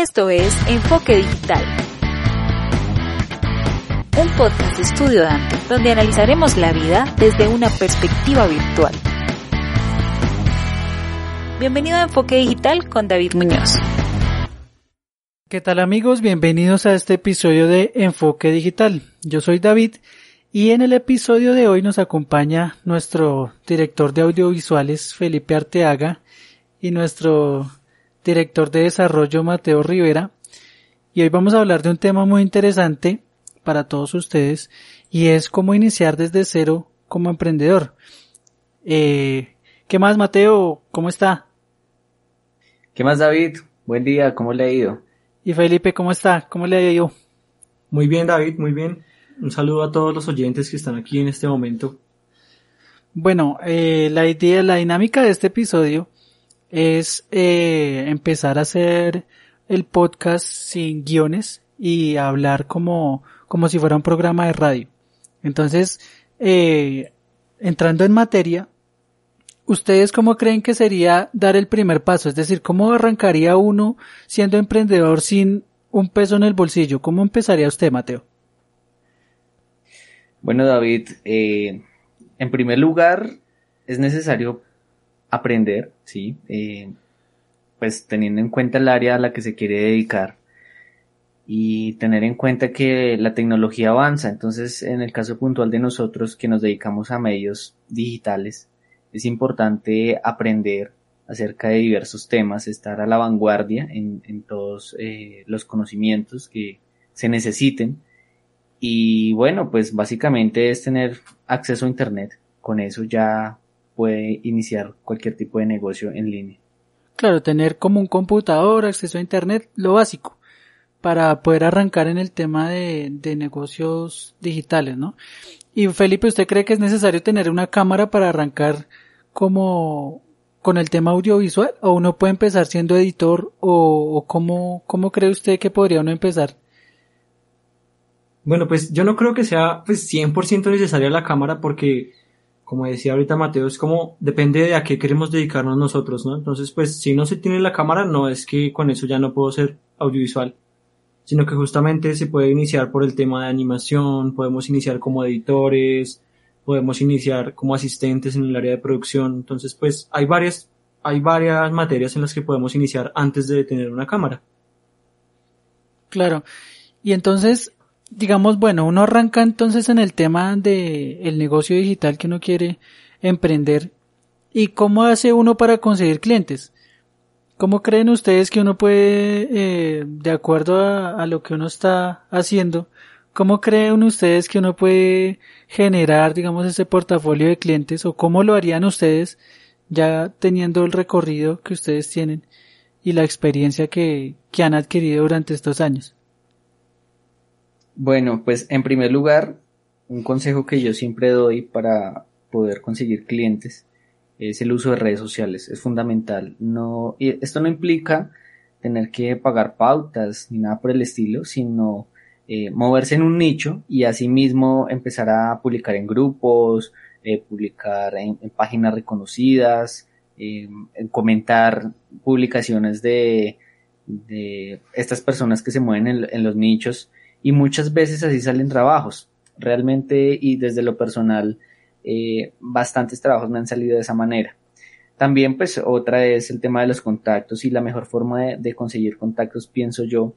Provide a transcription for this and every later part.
Esto es Enfoque Digital, un podcast de Estudio Dante, donde analizaremos la vida desde una perspectiva virtual. Bienvenido a Enfoque Digital con David Muñoz. ¿Qué tal amigos? Bienvenidos a este episodio de Enfoque Digital. Yo soy David y en el episodio de hoy nos acompaña nuestro director de audiovisuales Felipe Arteaga y nuestro director de desarrollo Mateo Rivera. Y hoy vamos a hablar de un tema muy interesante para todos ustedes y es cómo iniciar desde cero como emprendedor. Eh, ¿Qué más Mateo? ¿Cómo está? ¿Qué más David? Buen día, ¿cómo le ha ido? Y Felipe, ¿cómo está? ¿Cómo le ha ido? Muy bien, David, muy bien. Un saludo a todos los oyentes que están aquí en este momento. Bueno, eh, la idea, la dinámica de este episodio es eh, empezar a hacer el podcast sin guiones y hablar como, como si fuera un programa de radio. Entonces, eh, entrando en materia, ¿Ustedes cómo creen que sería dar el primer paso? Es decir, ¿cómo arrancaría uno siendo emprendedor sin un peso en el bolsillo? ¿Cómo empezaría usted, Mateo? Bueno, David, eh, en primer lugar, es necesario aprender, ¿sí? Eh, pues teniendo en cuenta el área a la que se quiere dedicar y tener en cuenta que la tecnología avanza. Entonces, en el caso puntual de nosotros que nos dedicamos a medios digitales, es importante aprender acerca de diversos temas, estar a la vanguardia en, todos eh, los conocimientos que se necesiten. Y bueno, pues básicamente es tener acceso a Internet. Con eso ya puede iniciar cualquier tipo de negocio en línea. Claro, tener como un computador, acceso a Internet, lo básico, para poder arrancar en el tema de, de negocios digitales, ¿no? Y Felipe, ¿usted cree que es necesario tener una cámara para arrancar como con el tema audiovisual? ¿O uno puede empezar siendo editor? ¿O, cómo, cómo cree usted que podría uno empezar? Bueno, pues yo no creo que sea pues 100% necesaria la cámara porque, como decía ahorita Mateo, es como depende de a qué queremos dedicarnos nosotros, ¿no? Entonces, pues si no se tiene la cámara, no es que con eso ya no puedo ser audiovisual sino que justamente se puede iniciar por el tema de animación, podemos iniciar como editores, podemos iniciar como asistentes en el área de producción, entonces pues hay varias, hay varias materias en las que podemos iniciar antes de tener una cámara. Claro. Y entonces, digamos, bueno, uno arranca entonces en el tema de el negocio digital que uno quiere emprender. ¿Y cómo hace uno para conseguir clientes? ¿Cómo creen ustedes que uno puede, eh, de acuerdo a, lo que uno está haciendo, cómo creen ustedes que uno puede generar, digamos, ese portafolio de clientes o cómo lo harían ustedes ya teniendo el recorrido que ustedes tienen y la experiencia que, que han adquirido durante estos años? Bueno, pues en primer lugar, un consejo que yo siempre doy para poder conseguir clientes es el uso de redes sociales, es fundamental. No, y esto no implica tener que pagar pautas ni nada por el estilo, sino eh, moverse en un nicho y asimismo empezar a publicar en grupos, eh, publicar en, páginas reconocidas, en comentar publicaciones de, estas personas que se mueven en, en los nichos y muchas veces así salen trabajos. Realmente y desde lo personal eh, bastantes trabajos me han salido de esa manera. También pues otra es el tema de los contactos y la mejor forma de, conseguir contactos pienso yo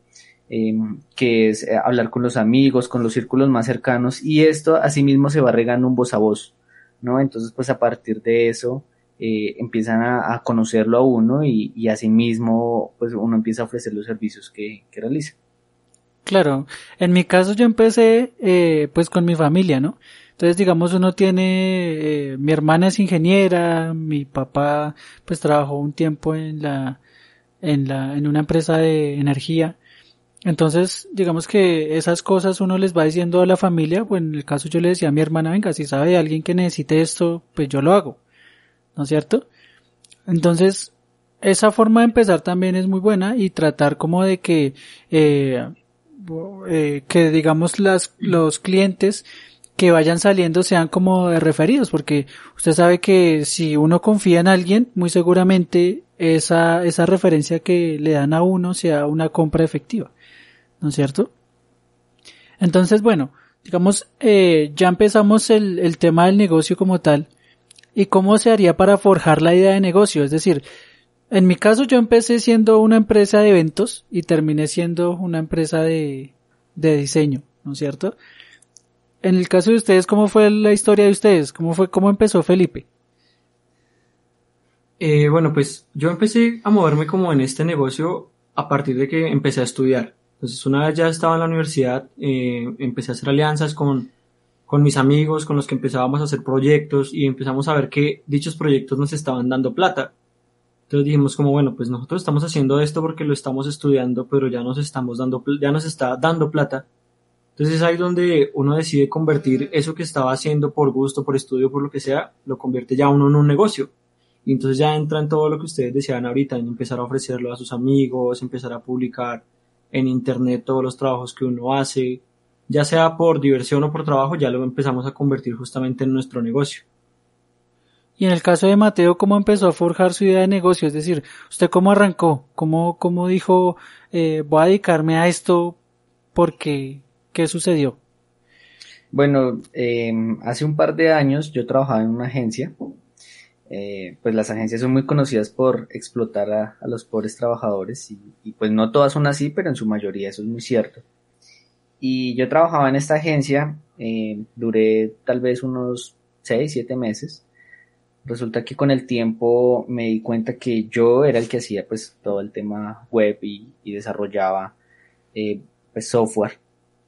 em, que es eh, hablar con los amigos, con los círculos más cercanos y esto asimismo se va regando un voz a voz, ¿no? Entonces pues a partir de eso eh, empiezan a, conocerlo a uno y, y asimismo pues uno empieza a ofrecer los servicios que, que realiza. Claro, en mi caso yo empecé eh, pues con mi familia, ¿no? Entonces, digamos, uno tiene, eh, mi hermana es ingeniera, mi papá pues trabajó un tiempo en la, en la, en una empresa de energía. Entonces, digamos que esas cosas uno les va diciendo a la familia, pues en el caso yo le decía a mi hermana, venga, si sabe alguien que necesite esto, pues yo lo hago. ¿No es cierto? Entonces, esa forma de empezar también es muy buena y tratar como de que, eh, eh, que digamos las, los clientes que vayan saliendo sean como de referidos, porque usted sabe que si uno confía en alguien, muy seguramente esa, esa referencia que le dan a uno sea una compra efectiva, ¿no es cierto? Entonces, bueno, digamos, eh, ya empezamos el, el tema del negocio como tal, y cómo se haría para forjar la idea de negocio, es decir, en mi caso yo empecé siendo una empresa de eventos y terminé siendo una empresa de, de diseño, ¿no es cierto? En el caso de ustedes, ¿cómo fue la historia de ustedes? ¿Cómo fue, cómo empezó Felipe? Eh, bueno, pues yo empecé a moverme como en este negocio a partir de que empecé a estudiar. Entonces, una vez ya estaba en la universidad, eh, empecé a hacer alianzas con, con mis amigos, con los que empezábamos a hacer proyectos y empezamos a ver que dichos proyectos nos estaban dando plata. Entonces dijimos como, bueno, pues nosotros estamos haciendo esto porque lo estamos estudiando, pero ya nos estamos dando, ya nos está dando plata entonces es ahí donde uno decide convertir eso que estaba haciendo por gusto, por estudio, por lo que sea, lo convierte ya uno en un negocio. Y entonces ya entra en todo lo que ustedes decían ahorita, en empezar a ofrecerlo a sus amigos, empezar a publicar en internet todos los trabajos que uno hace, ya sea por diversión o por trabajo, ya lo empezamos a convertir justamente en nuestro negocio. Y en el caso de Mateo, ¿cómo empezó a forjar su idea de negocio? Es decir, ¿usted cómo arrancó? ¿Cómo, cómo dijo, eh, voy a dedicarme a esto porque ¿Qué sucedió? Bueno, em, hace un par de años yo trabajaba en una agencia. Eh, pues las agencias son muy conocidas por explotar a, los pobres trabajadores y, pues no todas son así, pero en su mayoría eso es muy cierto. Y yo trabajaba en esta agencia, eh, duré tal vez unos 6, 7 meses. Resulta que con el tiempo me di cuenta que yo era el que hacía pues todo el tema web y, desarrollaba eh, pues software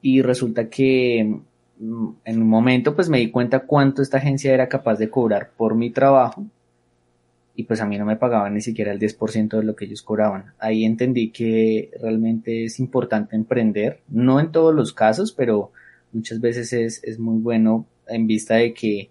y resulta que mm, en un momento pues me di cuenta cuánto esta agencia era capaz de cobrar por mi trabajo y pues a mí no me pagaban ni siquiera el 10% de lo que ellos cobraban. Ahí entendí que realmente es importante emprender, no en todos los casos, pero muchas veces es, es muy bueno en vista de que,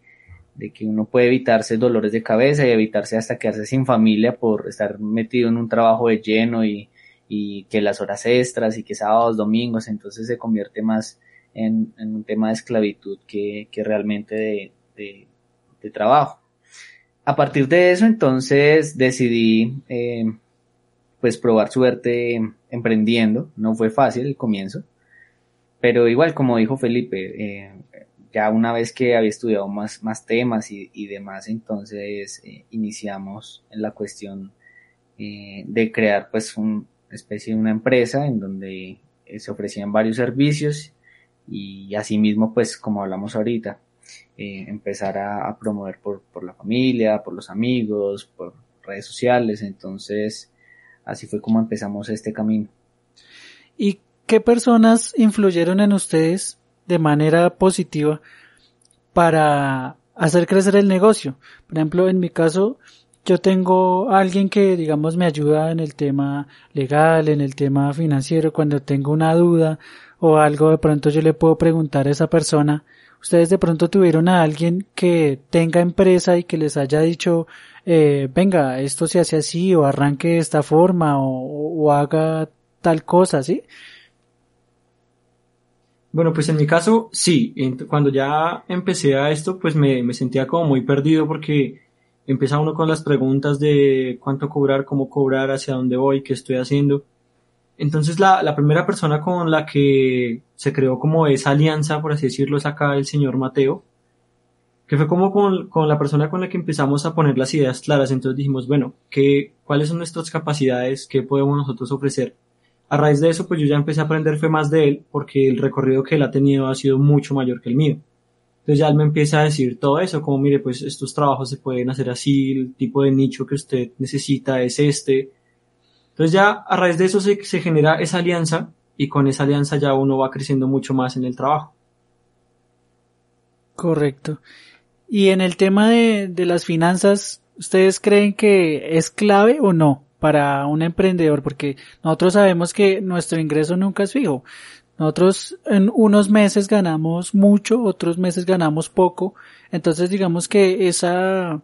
de que uno puede evitarse dolores de cabeza y evitarse hasta quedarse sin familia por estar metido en un trabajo de lleno y, y que las horas extras y que sábados, domingos, entonces se convierte más en, un tema de esclavitud que, realmente de, trabajo. A partir de eso, entonces decidí eh, pues probar suerte emprendiendo. No fue fácil el comienzo, pero igual como dijo Felipe, eh, ya una vez que había estudiado más, más temas y, demás, entonces eh, iniciamos en la cuestión de crear pues un, especie de una empresa en donde eh, se ofrecían varios servicios y asimismo, pues como hablamos ahorita, eh, empezar a, promover por, por, la familia, por los amigos, por redes sociales. Entonces, así fue como empezamos este camino. ¿Y qué personas influyeron en ustedes de manera positiva para hacer crecer el negocio? Por ejemplo, en mi caso, yo tengo alguien que, digamos, me ayuda en el tema legal, en el tema financiero, cuando tengo una duda o algo, de pronto yo le puedo preguntar a esa persona. Ustedes de pronto tuvieron a alguien que tenga empresa y que les haya dicho, eh, venga, esto se hace así, o arranque de esta forma, o, haga tal cosa, ¿sí? Bueno, pues en mi caso, sí. Cuando ya empecé a esto, pues me, me sentía como muy perdido porque empieza uno con las preguntas de cuánto cobrar, cómo cobrar, hacia dónde voy, qué estoy haciendo. Entonces la, la primera persona con la que se creó como esa alianza, por así decirlo, es acá el señor Mateo, que fue como con, con, la persona con la que empezamos a poner las ideas claras. Entonces dijimos, bueno, ¿qué, ¿cuáles son nuestras capacidades? ¿Qué podemos nosotros ofrecer? A raíz de eso, pues yo ya empecé a aprender fue más de él, porque el recorrido que él ha tenido ha sido mucho mayor que el mío. Entonces ya él me empieza a decir todo eso, como mire, pues estos trabajos se pueden hacer así, el tipo de nicho que usted necesita es este. Entonces ya a raíz de eso se, se genera esa alianza y con esa alianza ya uno va creciendo mucho más en el trabajo. Correcto. Y en el tema de, de las finanzas, ¿ustedes creen que es clave o no para un emprendedor? Porque nosotros sabemos que nuestro ingreso nunca es fijo. Nosotros en unos meses ganamos mucho, otros meses ganamos poco. Entonces digamos que esa,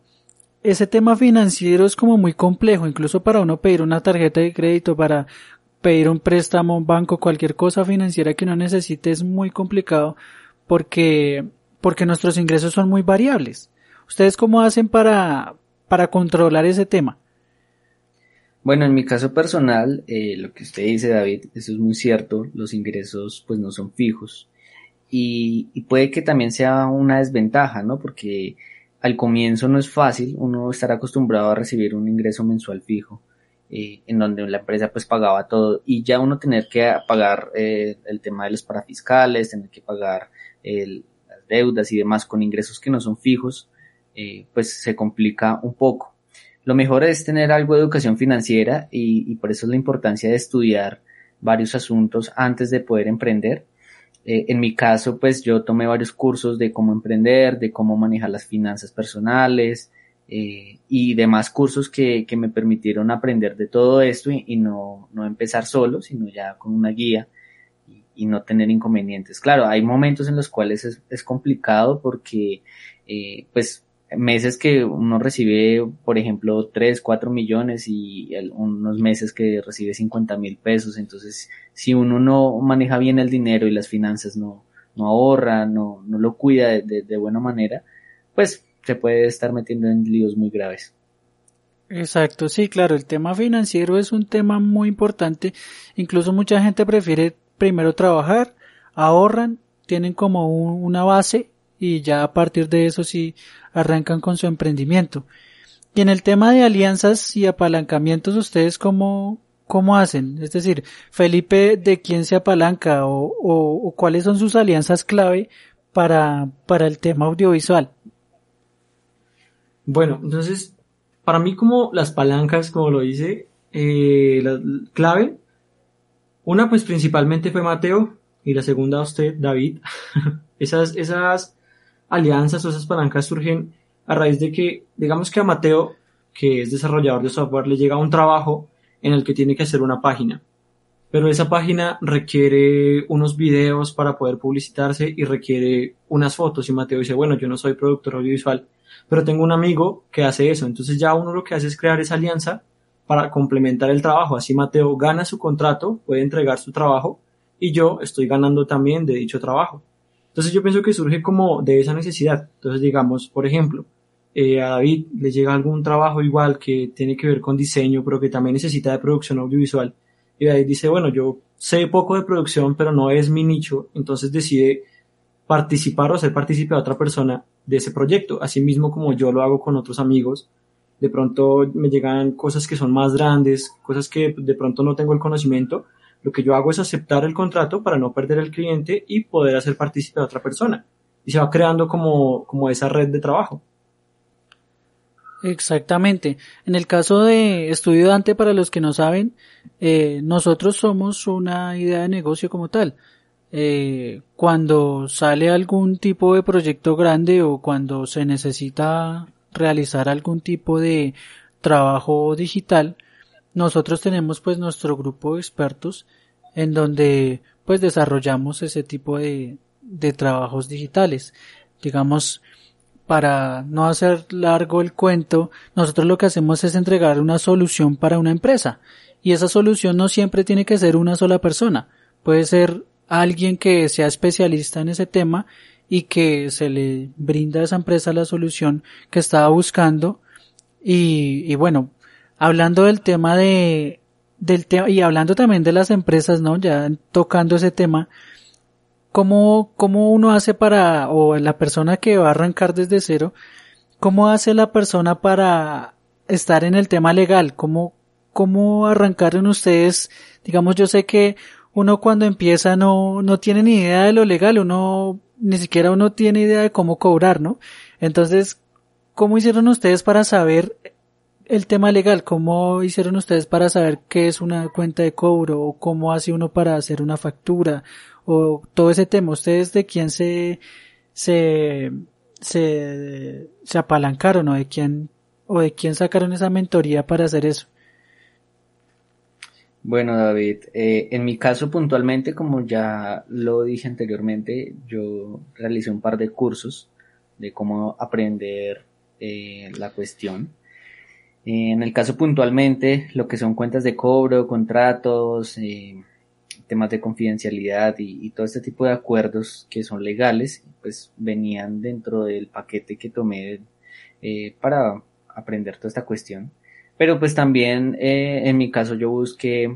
ese tema financiero es como muy complejo, incluso para uno pedir una tarjeta de crédito, para pedir un préstamo, un banco, cualquier cosa financiera que uno necesite es muy complicado porque porque nuestros ingresos son muy variables. ¿Ustedes cómo hacen para, para controlar ese tema? Bueno, en mi caso personal, eh, lo que usted dice, David, eso es muy cierto, los ingresos pues no son fijos y, y puede que también sea una desventaja, ¿no? Porque al comienzo no es fácil uno estar acostumbrado a recibir un ingreso mensual fijo, eh, en donde la empresa pues pagaba todo y ya uno tener que pagar eh, el tema de los parafiscales, tener que pagar las deudas y demás con ingresos que no son fijos, eh, pues se complica un poco. Lo mejor es tener algo de educación financiera y, y por eso es la importancia de estudiar varios asuntos antes de poder emprender eh, en mi caso, pues yo tomé varios cursos de cómo emprender, de cómo manejar las finanzas personales eh, y demás cursos que, que, me permitieron aprender de todo esto y, no, no, empezar solo, sino ya con una guía y, y, no tener inconvenientes. Claro, hay momentos en los cuales es, es complicado porque eh, pues meses que uno recibe, por ejemplo, 3, 4 millones y unos meses que recibe 50 mil pesos. Entonces, si uno no maneja bien el dinero y las finanzas no, no ahorra, no, no lo cuida de, de, buena manera, pues se puede estar metiendo en líos muy graves. Exacto, sí, claro, el tema financiero es un tema muy importante. Incluso mucha gente prefiere primero trabajar, ahorran, tienen como una base y ya a partir de eso sí arrancan con su emprendimiento. Y en el tema de alianzas y apalancamientos, ¿ustedes cómo, cómo hacen? Es decir, Felipe, ¿de quién se apalanca o, o, cuáles son sus alianzas clave para, para el tema audiovisual? Bueno, entonces, para mí como las palancas, como lo dice, eh, la clave, una pues principalmente fue Mateo y la segunda usted, David. esas, esas alianzas o esas palancas surgen a raíz de que, digamos que a Mateo, que es desarrollador de software, le llega un trabajo en el que tiene que hacer una página. Pero esa página requiere unos videos para poder publicitarse y requiere unas fotos. Y Mateo dice, bueno, yo no soy productor audiovisual, pero tengo un amigo que hace eso. Entonces ya uno lo que hace es crear esa alianza para complementar el trabajo. Así Mateo gana su contrato, puede entregar su trabajo y yo estoy ganando también de dicho trabajo. Entonces yo pienso que surge como de esa necesidad. Entonces digamos, por ejemplo, eh, a David le llega algún trabajo igual que tiene que ver con diseño, pero que también necesita de producción audiovisual. Y David dice, bueno, yo sé poco de producción, pero no es mi nicho, entonces decide participar o hacer partícipe a otra persona de ese proyecto, así mismo como yo lo hago con otros amigos. De pronto me llegan cosas que son más grandes, cosas que de pronto no tengo el conocimiento, lo que yo hago es aceptar el contrato para no perder el cliente y poder hacer partícipe a otra persona. Y se va creando como, como esa red de trabajo. Exactamente. En el caso de Estudio Dante, para los que no saben, eh, nosotros somos una idea de negocio como tal. Eh, cuando sale algún tipo de proyecto grande o cuando se necesita realizar algún tipo de trabajo digital, nosotros tenemos pues nuestro grupo de expertos en donde pues desarrollamos ese tipo de, de trabajos digitales. Digamos, para no hacer largo el cuento, nosotros lo que hacemos es entregar una solución para una empresa. Y esa solución no siempre tiene que ser una sola persona. Puede ser alguien que sea especialista en ese tema y que se le brinda a esa empresa la solución que estaba buscando. Y, y bueno, hablando del tema de, del tema, y hablando también de las empresas, ¿no? Ya tocando ese tema, ¿cómo, cómo uno hace para, o la persona que va a arrancar desde cero, cómo hace la persona para estar en el tema legal? ¿Cómo, cómo arrancaron ustedes? Digamos, yo sé que uno cuando empieza no, no tiene ni idea de lo legal, uno, ni siquiera uno tiene idea de cómo cobrar, ¿no? Entonces, ¿cómo hicieron ustedes para saber el tema legal, ¿cómo hicieron ustedes para saber qué es una cuenta de cobro o cómo hace uno para hacer una factura o todo ese tema? ¿Ustedes de quién se, se, se, se apalancaron o de quién, o de quién sacaron esa mentoría para hacer eso? Bueno, David, eh, en mi caso puntualmente, como ya lo dije anteriormente, yo realicé un par de cursos de cómo aprender eh, la cuestión. En el caso puntualmente, lo que son cuentas de cobro, contratos, eh, temas de confidencialidad y, todo este tipo de acuerdos que son legales, pues venían dentro del paquete que tomé eh, para aprender toda esta cuestión. Pero pues también eh, en mi caso yo busqué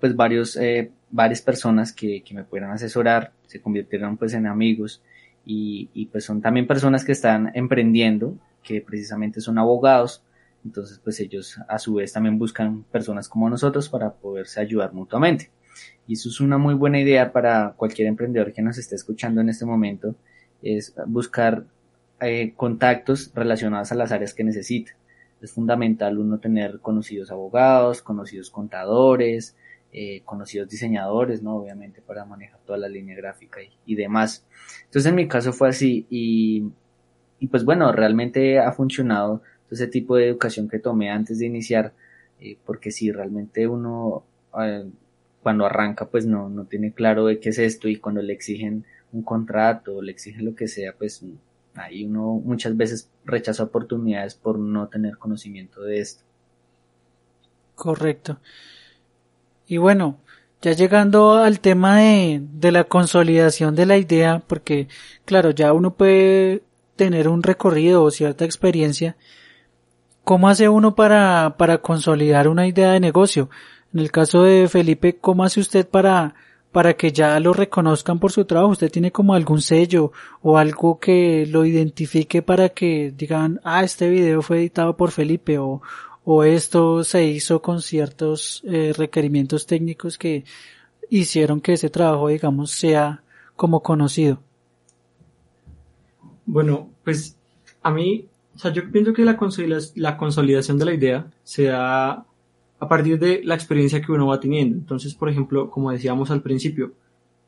pues varios, eh, varias personas que, que me pudieran asesorar, se convirtieron pues en amigos y, y pues son también personas que están emprendiendo, que precisamente son abogados, entonces pues ellos a su vez también buscan personas como nosotros para poderse ayudar mutuamente. Y eso es una muy buena idea para cualquier emprendedor que nos esté escuchando en este momento, es buscar eh, contactos relacionados a las áreas que necesita. Es fundamental uno tener conocidos abogados, conocidos contadores, eh, conocidos diseñadores, ¿no? Obviamente para manejar toda la línea gráfica y, demás. Entonces en mi caso fue así y, y pues bueno, realmente ha funcionado ese tipo de educación que tomé antes de iniciar, eh, porque si realmente uno eh, cuando arranca pues no, no tiene claro de qué es esto y cuando le exigen un contrato o le exigen lo que sea, pues ahí uno muchas veces rechaza oportunidades por no tener conocimiento de esto. Correcto. Y bueno, ya llegando al tema de, de la consolidación de la idea, porque claro, ya uno puede tener un recorrido o cierta experiencia, ¿cómo hace uno para, para consolidar una idea de negocio? En el caso de Felipe, ¿cómo hace usted para, para que ya lo reconozcan por su trabajo? ¿Usted tiene como algún sello o algo que lo identifique para que digan, ah, este video fue editado por Felipe o, o esto se hizo con ciertos eh, requerimientos técnicos que hicieron que ese trabajo, digamos, sea como conocido? Bueno, pues a mí, o sea, yo pienso que la, la consolidación de la idea se da a partir de la experiencia que uno va teniendo. Entonces, por ejemplo, como decíamos al principio,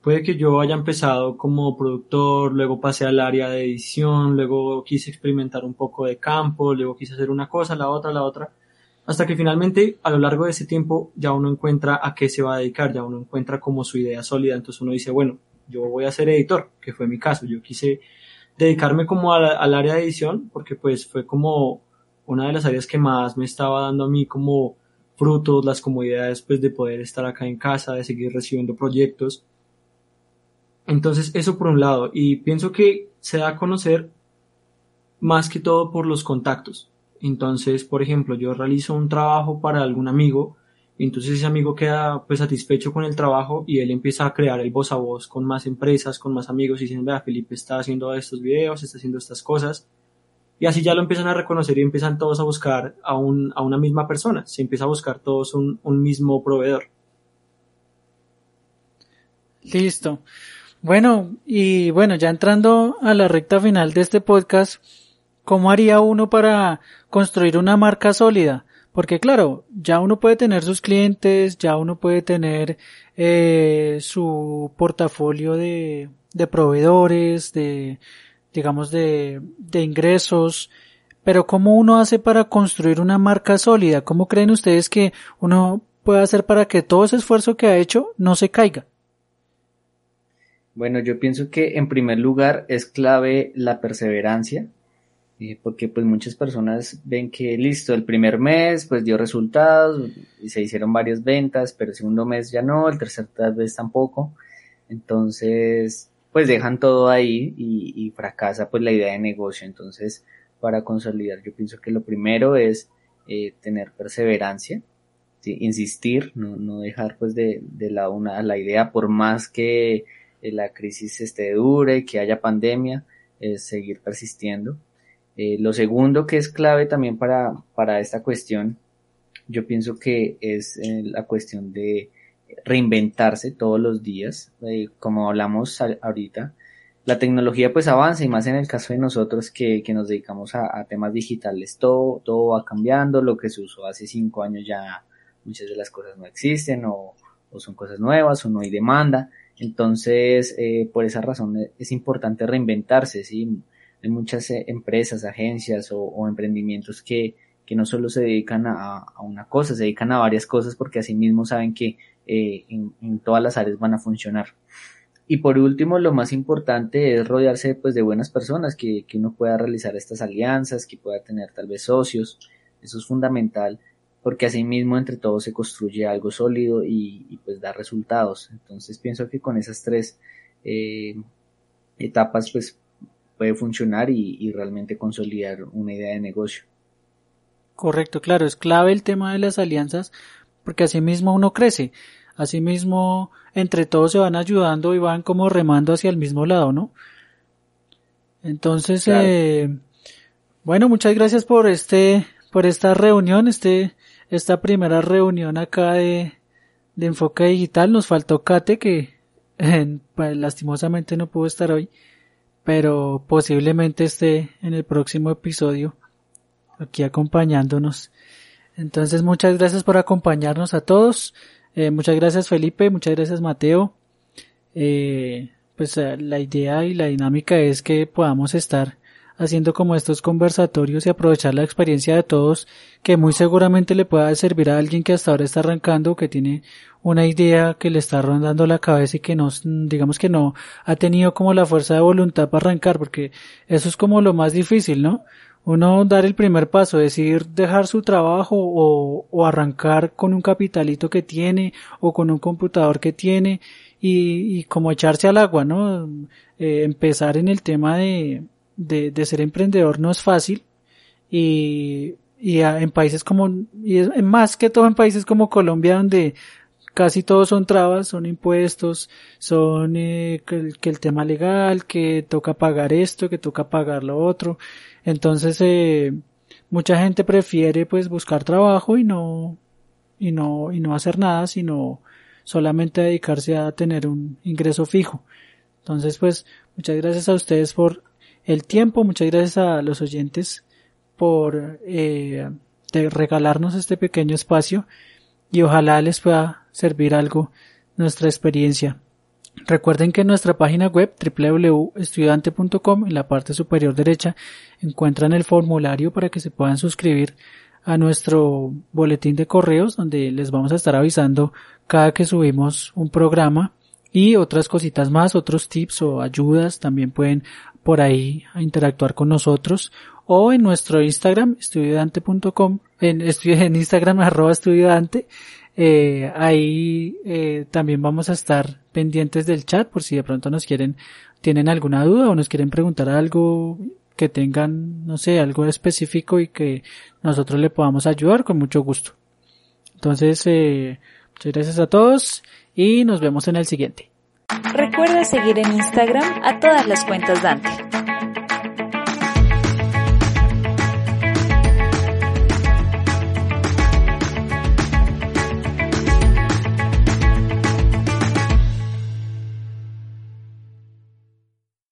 puede que yo haya empezado como productor, luego pasé al área de edición, luego quise experimentar un poco de campo, luego quise hacer una cosa, la otra, la otra, hasta que finalmente a lo largo de ese tiempo ya uno encuentra a qué se va a dedicar, ya uno encuentra como su idea sólida, entonces uno dice, bueno, yo voy a ser editor, que fue mi caso, yo quise dedicarme como al área de edición, porque pues fue como una de las áreas que más me estaba dando a mí como frutos, las comodidades pues de poder estar acá en casa, de seguir recibiendo proyectos. Entonces eso por un lado, y pienso que se da a conocer más que todo por los contactos. Entonces, por ejemplo, yo realizo un trabajo para algún amigo, entonces ese amigo queda pues satisfecho con el trabajo y él empieza a crear el voz a voz con más empresas, con más amigos y vea, Felipe está haciendo estos videos, está haciendo estas cosas y así ya lo empiezan a reconocer y empiezan todos a buscar a, un, a una misma persona. Se empieza a buscar todos un, un mismo proveedor. Listo. Bueno, y bueno, ya entrando a la recta final de este podcast, ¿cómo haría uno para construir una marca sólida? Porque claro, ya uno puede tener sus clientes, ya uno puede tener eh, su portafolio de, de proveedores, de, digamos, de, de ingresos, pero ¿cómo uno hace para construir una marca sólida? ¿Cómo creen ustedes que uno puede hacer para que todo ese esfuerzo que ha hecho no se caiga? Bueno, yo pienso que en primer lugar es clave la perseverancia, eh, porque pues muchas personas ven que listo, el primer mes pues dio resultados y se hicieron varias ventas, pero el segundo mes ya no, el tercer tal vez tampoco. Entonces, pues dejan todo ahí y, fracasa pues la idea de negocio. Entonces, para consolidar, yo pienso que lo primero es eh, tener perseverancia, insistir, no, no dejar pues de, de la una la idea por más que eh, la crisis esté dure, que haya pandemia, es seguir persistiendo. Eh, lo segundo que es clave también para, para esta cuestión, yo pienso que es la cuestión de reinventarse todos los días, eh, como hablamos ahorita. La tecnología pues avanza y más en el caso de nosotros que, que nos dedicamos a, temas digitales, todo, todo va cambiando, lo que se usó hace cinco años ya muchas de las cosas no existen o, o son cosas nuevas o no hay demanda. Entonces, eh, por esa razón es importante reinventarse, ¿sí? Hay muchas eh, empresas, agencias o, o emprendimientos que, que no solo se dedican a, a, una cosa, se dedican a varias cosas porque así mismo saben que eh, en, todas las áreas van a funcionar. Y por último, lo más importante es rodearse pues, de buenas personas, que, que uno pueda realizar estas alianzas, que pueda tener tal vez socios. Eso es fundamental porque así mismo entre todos se construye algo sólido y, pues da resultados. Entonces pienso que con esas tres eh, etapas pues puede funcionar y, realmente consolidar una idea de negocio. Correcto, claro, es clave el tema de las alianzas porque así mismo uno crece, así mismo entre todos se van ayudando y van como remando hacia el mismo lado, ¿no? Entonces, eh, bueno, muchas gracias por este, por esta reunión, este, esta primera reunión acá de, de enfoque digital. Nos faltó Kate que pues, lastimosamente no pudo estar hoy, pero posiblemente esté en el próximo episodio aquí acompañándonos. Entonces muchas gracias por acompañarnos a todos. Eh, muchas gracias Felipe, muchas gracias Mateo. Eh, pues eh, la idea y la dinámica es que podamos estar haciendo como estos conversatorios y aprovechar la experiencia de todos que muy seguramente le pueda servir a alguien que hasta ahora está arrancando, que tiene una idea que le está rondando la cabeza y que no, digamos que no ha tenido como la fuerza de voluntad para arrancar, porque eso es como lo más difícil, ¿no? Uno dar el primer paso, decir dejar su trabajo o, o arrancar con un capitalito que tiene o con un computador que tiene y, y como echarse al agua, ¿no? Eh, empezar en el tema de, de, de, ser emprendedor no es fácil y, y en países como, y es, más que todo en países como Colombia donde casi todos son trabas, son impuestos, son eh, que, el, que, el, tema legal, que toca pagar esto, que toca pagar lo otro. Entonces, eh, mucha gente prefiere pues buscar trabajo y no, y no, y no hacer nada, sino solamente dedicarse a tener un ingreso fijo. Entonces, pues, muchas gracias a ustedes por el tiempo, muchas gracias a los oyentes por eh, regalarnos este pequeño espacio y ojalá les pueda servir algo nuestra experiencia. Recuerden que en nuestra página web www.estudiante.com en la parte superior derecha encuentran el formulario para que se puedan suscribir a nuestro boletín de correos donde les vamos a estar avisando cada que subimos un programa y otras cositas más, otros tips o ayudas también pueden por ahí interactuar con nosotros o en nuestro Instagram estudiante.com en, en Instagram arroba estudiante eh, ahí eh, también vamos a estar pendientes del chat por si de pronto nos quieren tienen alguna duda o nos quieren preguntar algo que tengan, no sé, algo específico y que nosotros le podamos ayudar con mucho gusto. Entonces, eh, muchas gracias a todos y nos vemos en el siguiente. Recuerda seguir en Instagram a todas las cuentas Dante.